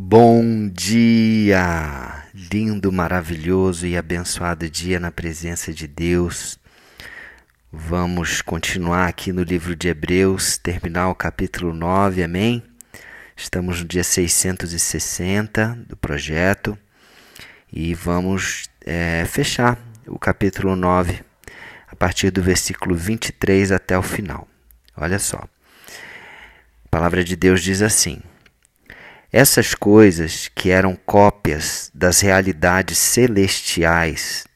Bom dia! Lindo, maravilhoso e abençoado dia na presença de Deus. Vamos continuar aqui no livro de Hebreus, terminar o capítulo 9, amém? Estamos no dia 660 do projeto e vamos é, fechar o capítulo 9 a partir do versículo 23 até o final. Olha só. A palavra de Deus diz assim. Essas coisas, que eram cópias das realidades celestiais,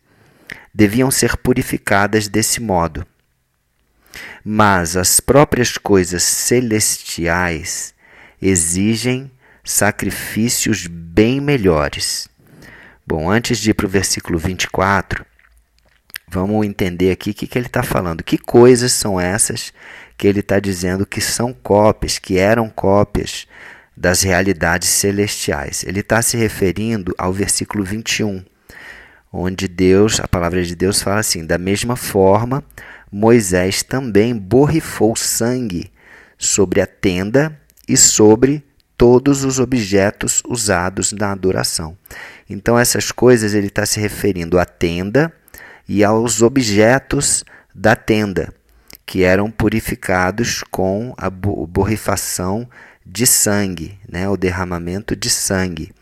deviam ser purificadas desse modo. Mas as próprias coisas celestiais exigem sacrifícios bem melhores. Bom, antes de ir para o versículo 24, vamos entender aqui o que, que ele está falando. Que coisas são essas que ele está dizendo que são cópias, que eram cópias das realidades celestiais. Ele está se referindo ao versículo 21, onde Deus, a palavra de Deus fala assim: da mesma forma, Moisés também borrifou sangue sobre a tenda e sobre todos os objetos usados na adoração. Então, essas coisas ele está se referindo à tenda e aos objetos da tenda, que eram purificados com a borrifação de sangue, né, o derramamento de sangue.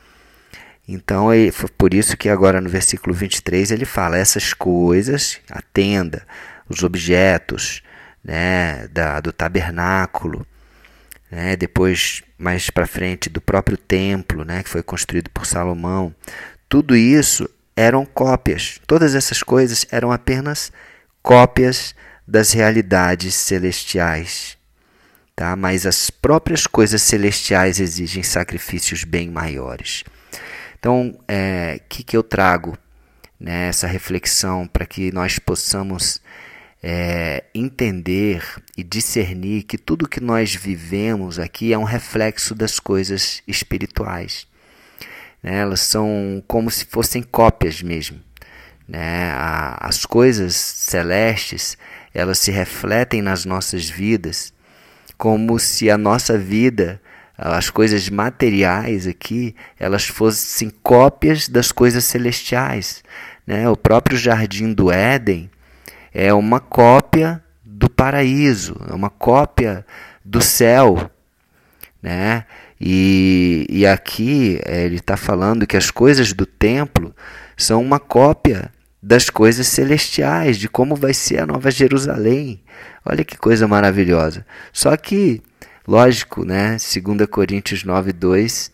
Então, foi por isso que agora no versículo 23 ele fala essas coisas, a tenda, os objetos né, da, do tabernáculo, né, depois mais para frente do próprio templo, né, que foi construído por Salomão, tudo isso eram cópias. Todas essas coisas eram apenas cópias das realidades celestiais tá? mas as próprias coisas celestiais exigem sacrifícios bem maiores. Então, o é, que, que eu trago nessa né, reflexão para que nós possamos é, entender e discernir que tudo que nós vivemos aqui é um reflexo das coisas espirituais. Né? Elas são como se fossem cópias mesmo. Né? as coisas celestes elas se refletem nas nossas vidas como se a nossa vida, as coisas materiais aqui, elas fossem cópias das coisas celestiais. Né? O próprio jardim do Éden é uma cópia do paraíso, é uma cópia do céu. Né? E, e aqui é, ele está falando que as coisas do templo são uma cópia das coisas celestiais, de como vai ser a Nova Jerusalém. Olha que coisa maravilhosa. Só que, lógico, né? 2 Coríntios 9, 2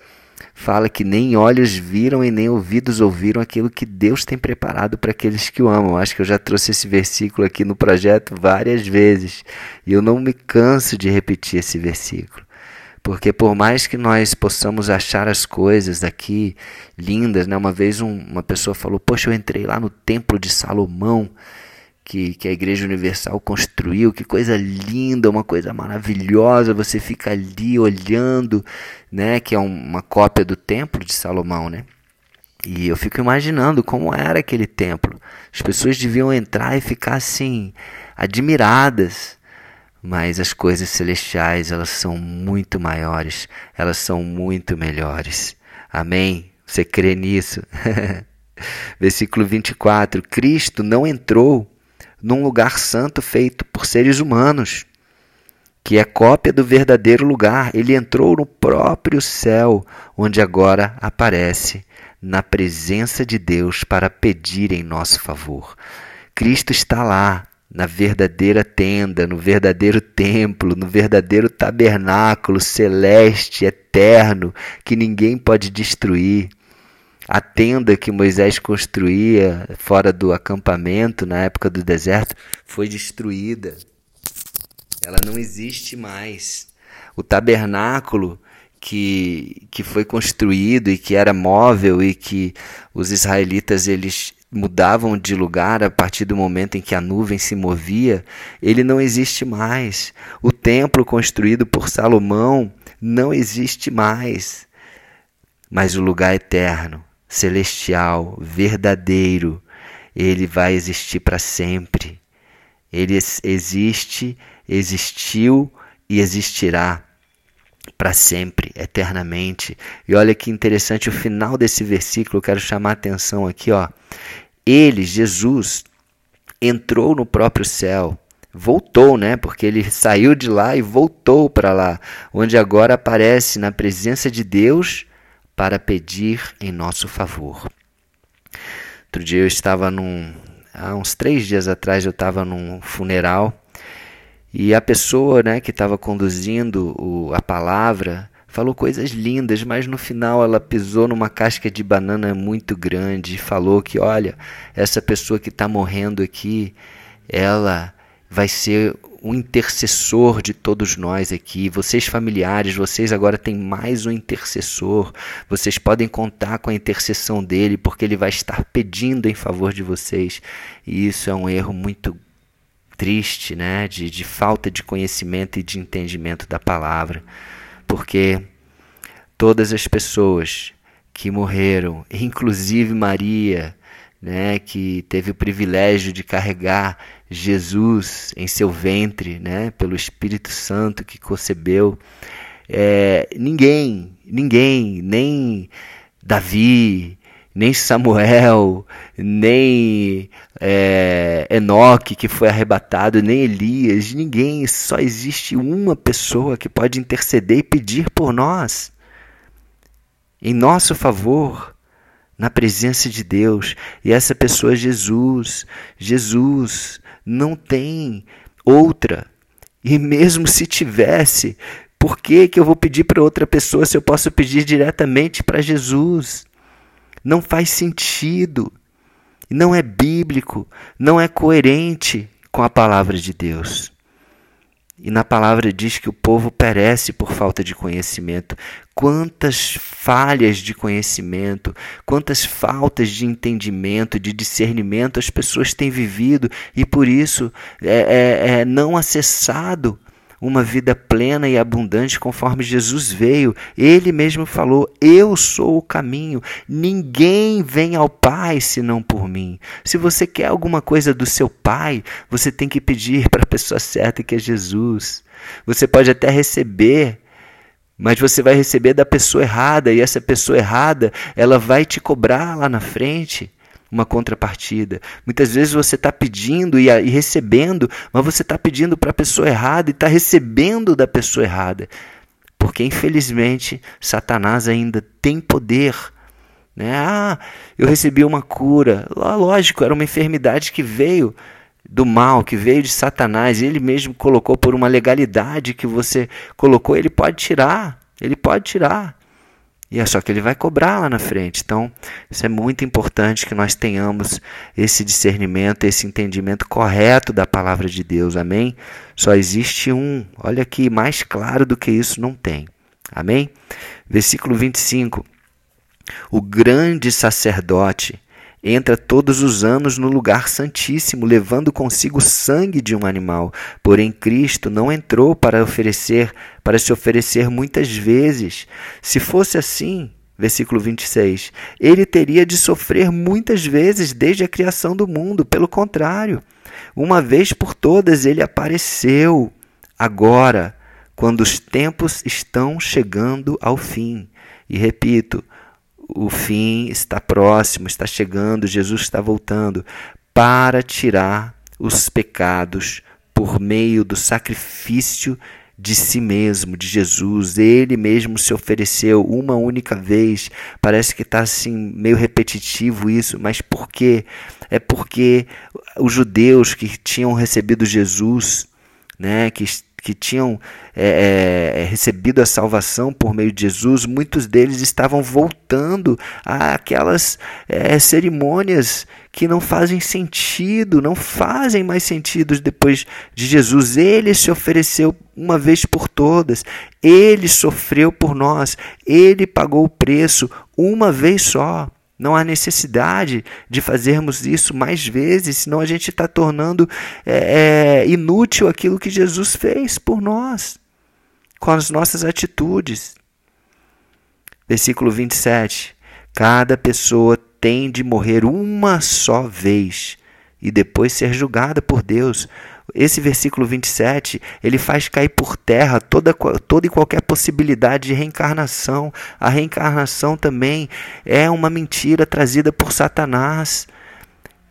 fala que nem olhos viram e nem ouvidos ouviram aquilo que Deus tem preparado para aqueles que o amam. Acho que eu já trouxe esse versículo aqui no projeto várias vezes e eu não me canso de repetir esse versículo. Porque por mais que nós possamos achar as coisas aqui lindas, né? uma vez um, uma pessoa falou: Poxa, eu entrei lá no Templo de Salomão que, que a Igreja Universal construiu, que coisa linda, uma coisa maravilhosa, você fica ali olhando, né, que é uma cópia do Templo de Salomão, né? E eu fico imaginando como era aquele templo. As pessoas deviam entrar e ficar assim admiradas. Mas as coisas celestiais, elas são muito maiores, elas são muito melhores. Amém? Você crê nisso? Versículo 24: Cristo não entrou num lugar santo feito por seres humanos, que é cópia do verdadeiro lugar. Ele entrou no próprio céu, onde agora aparece na presença de Deus para pedir em nosso favor. Cristo está lá, na verdadeira tenda, no verdadeiro templo, no verdadeiro tabernáculo celeste, eterno, que ninguém pode destruir. A tenda que Moisés construía fora do acampamento na época do deserto foi destruída. Ela não existe mais. O tabernáculo que, que foi construído e que era móvel e que os israelitas eles mudavam de lugar a partir do momento em que a nuvem se movia, ele não existe mais. O templo construído por Salomão não existe mais. Mas o lugar eterno, celestial, verdadeiro, ele vai existir para sempre. Ele existe, existiu e existirá. Para sempre, eternamente. E olha que interessante o final desse versículo, eu quero chamar a atenção aqui, ó. Ele, Jesus, entrou no próprio céu, voltou, né? Porque ele saiu de lá e voltou para lá, onde agora aparece na presença de Deus para pedir em nosso favor. Outro dia eu estava num, há uns três dias atrás eu estava num funeral e a pessoa né, que estava conduzindo o, a palavra falou coisas lindas, mas no final ela pisou numa casca de banana muito grande e falou que, olha, essa pessoa que está morrendo aqui, ela vai ser um intercessor de todos nós aqui. Vocês familiares, vocês agora têm mais um intercessor. Vocês podem contar com a intercessão dele, porque ele vai estar pedindo em favor de vocês. E isso é um erro muito triste, né, de, de falta de conhecimento e de entendimento da palavra, porque todas as pessoas que morreram, inclusive Maria, né, que teve o privilégio de carregar Jesus em seu ventre, né, pelo Espírito Santo que concebeu, é, ninguém, ninguém, nem Davi, nem Samuel, nem é, Enoque que foi arrebatado, nem Elias, ninguém, só existe uma pessoa que pode interceder e pedir por nós, em nosso favor, na presença de Deus, e essa pessoa é Jesus. Jesus não tem outra, e mesmo se tivesse, por que, que eu vou pedir para outra pessoa se eu posso pedir diretamente para Jesus? Não faz sentido, não é bíblico, não é coerente com a palavra de Deus. E na palavra diz que o povo perece por falta de conhecimento. Quantas falhas de conhecimento, quantas faltas de entendimento, de discernimento as pessoas têm vivido e por isso é, é, é não acessado uma vida plena e abundante conforme Jesus veio. Ele mesmo falou: Eu sou o caminho, ninguém vem ao Pai senão por mim. Se você quer alguma coisa do seu Pai, você tem que pedir para a pessoa certa que é Jesus. Você pode até receber mas você vai receber da pessoa errada e essa pessoa errada ela vai te cobrar lá na frente uma contrapartida. Muitas vezes você está pedindo e, e, recebendo, mas você está pedindo para a pessoa errada e está recebendo da pessoa errada. Porque, infelizmente, Satanás ainda tem poder. Né? Ah, eu recebi uma cura. Lógico, era uma enfermidade que veio do mal, que veio de Satanás. Ele mesmo colocou por uma legalidade que você colocou. Ele pode tirar. Ele pode tirar. E é só que ele vai cobrar lá na frente. Então, isso é muito importante que nós tenhamos esse discernimento, esse entendimento correto da palavra de Deus. Amém? Só existe um. Olha aqui, mais claro do que isso não tem. Amém? Versículo 25. O grande sacerdote entra todos os anos no lugar santíssimo, levando consigo o sangue de um animal. Porém, Cristo não entrou para oferecer, para se oferecer muitas vezes. Se fosse assim, versículo 26, ele teria de sofrer muitas vezes desde a criação do mundo. Pelo contrário, uma vez por todas ele apareceu agora, quando os tempos estão chegando ao fim. E repito, o fim está próximo, está chegando, Jesus está voltando para tirar os pecados por meio do sacrifício de si mesmo, de Jesus. Ele mesmo se ofereceu uma única vez. Parece que está assim meio repetitivo isso, mas por quê? É porque os judeus que tinham recebido Jesus, né, que que tinham é, é, recebido a salvação por meio de Jesus, muitos deles estavam voltando àquelas é, cerimônias que não fazem sentido, não fazem mais sentido depois de Jesus. Ele se ofereceu uma vez por todas, ele sofreu por nós, ele pagou o preço uma vez só. Não há necessidade de fazermos isso mais vezes, senão a gente está tornando é, é, inútil aquilo que Jesus fez por nós, com as nossas atitudes. Versículo 27. Cada pessoa tem de morrer uma só vez e depois ser julgada por Deus. Esse versículo 27, ele faz cair por terra toda, toda e qualquer possibilidade de reencarnação. A reencarnação também é uma mentira trazida por Satanás.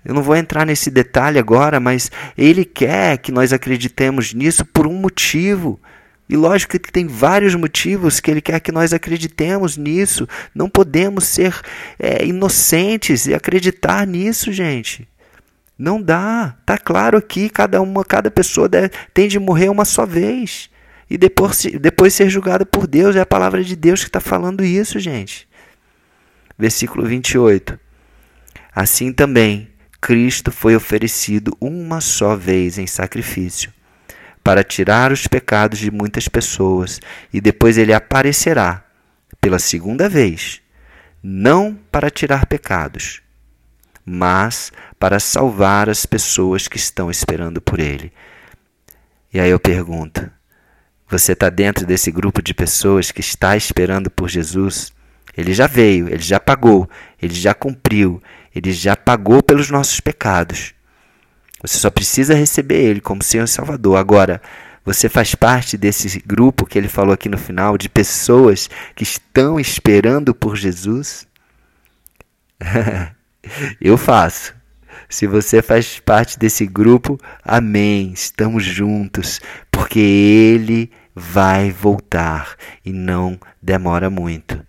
Eu não vou entrar nesse detalhe agora, mas ele quer que nós acreditemos nisso por um motivo. E lógico que tem vários motivos que ele quer que nós acreditemos nisso. Não podemos ser é, inocentes e acreditar nisso, gente. Não dá. Tá claro aqui, cada uma, cada pessoa deve, tem de morrer uma só vez. E depois, depois ser julgada por Deus. É a palavra de Deus que está falando isso, gente. Versículo 28. Assim também, Cristo foi oferecido uma só vez em sacrifício para tirar os pecados de muitas pessoas, e depois ele aparecerá pela segunda vez, não para tirar pecados, mas para salvar as pessoas que estão esperando por ele. E aí eu pergunto: você está dentro desse grupo de pessoas que está esperando por Jesus? Ele já veio, ele já pagou, ele já cumpriu, ele já pagou pelos nossos pecados. Você só precisa receber Ele como Senhor e Salvador. Agora, você faz parte desse grupo que ele falou aqui no final, de pessoas que estão esperando por Jesus? Eu faço. Se você faz parte desse grupo, amém. Estamos juntos, porque Ele vai voltar e não demora muito.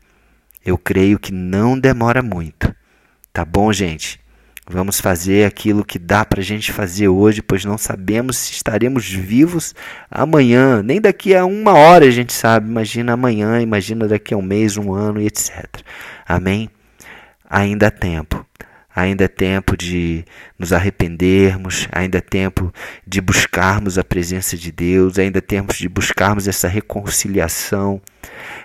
Eu creio que não demora muito. Tá bom, gente? Vamos fazer aquilo que dá para a gente fazer hoje, pois não sabemos se estaremos vivos amanhã. Nem daqui a uma hora a gente sabe. Imagina amanhã, imagina daqui a um mês, um ano e etc. Amém? Ainda há tempo. Ainda é tempo de nos arrependermos, ainda é tempo de buscarmos a presença de Deus, ainda é tempo de buscarmos essa reconciliação,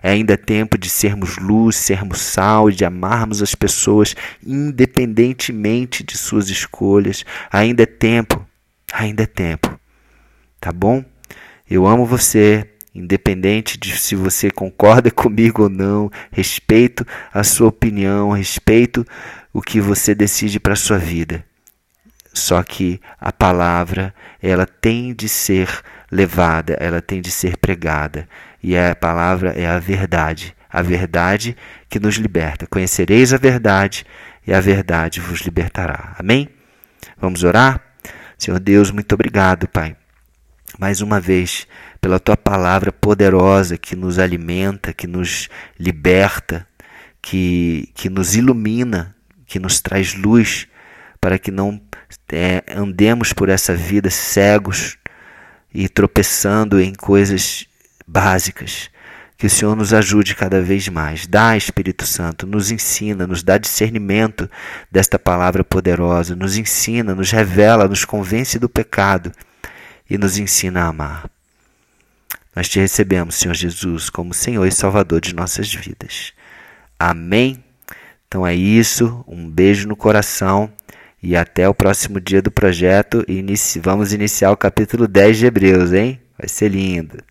ainda é tempo de sermos luz, sermos sal, de amarmos as pessoas independentemente de suas escolhas. Ainda é tempo, ainda é tempo. Tá bom? Eu amo você, independente de se você concorda comigo ou não, respeito a sua opinião, respeito o que você decide para a sua vida. Só que a palavra, ela tem de ser levada, ela tem de ser pregada. E a palavra é a verdade, a verdade que nos liberta. Conhecereis a verdade e a verdade vos libertará. Amém? Vamos orar? Senhor Deus, muito obrigado, Pai. Mais uma vez, pela tua palavra poderosa que nos alimenta, que nos liberta, que, que nos ilumina que nos traz luz para que não é, andemos por essa vida cegos e tropeçando em coisas básicas. Que o Senhor nos ajude cada vez mais. Dá, Espírito Santo, nos ensina, nos dá discernimento desta palavra poderosa, nos ensina, nos revela, nos convence do pecado e nos ensina a amar. Nós te recebemos, Senhor Jesus, como Senhor e Salvador de nossas vidas. Amém. Então é isso, um beijo no coração e até o próximo dia do projeto. Inici vamos iniciar o capítulo 10 de Hebreus, hein? Vai ser lindo.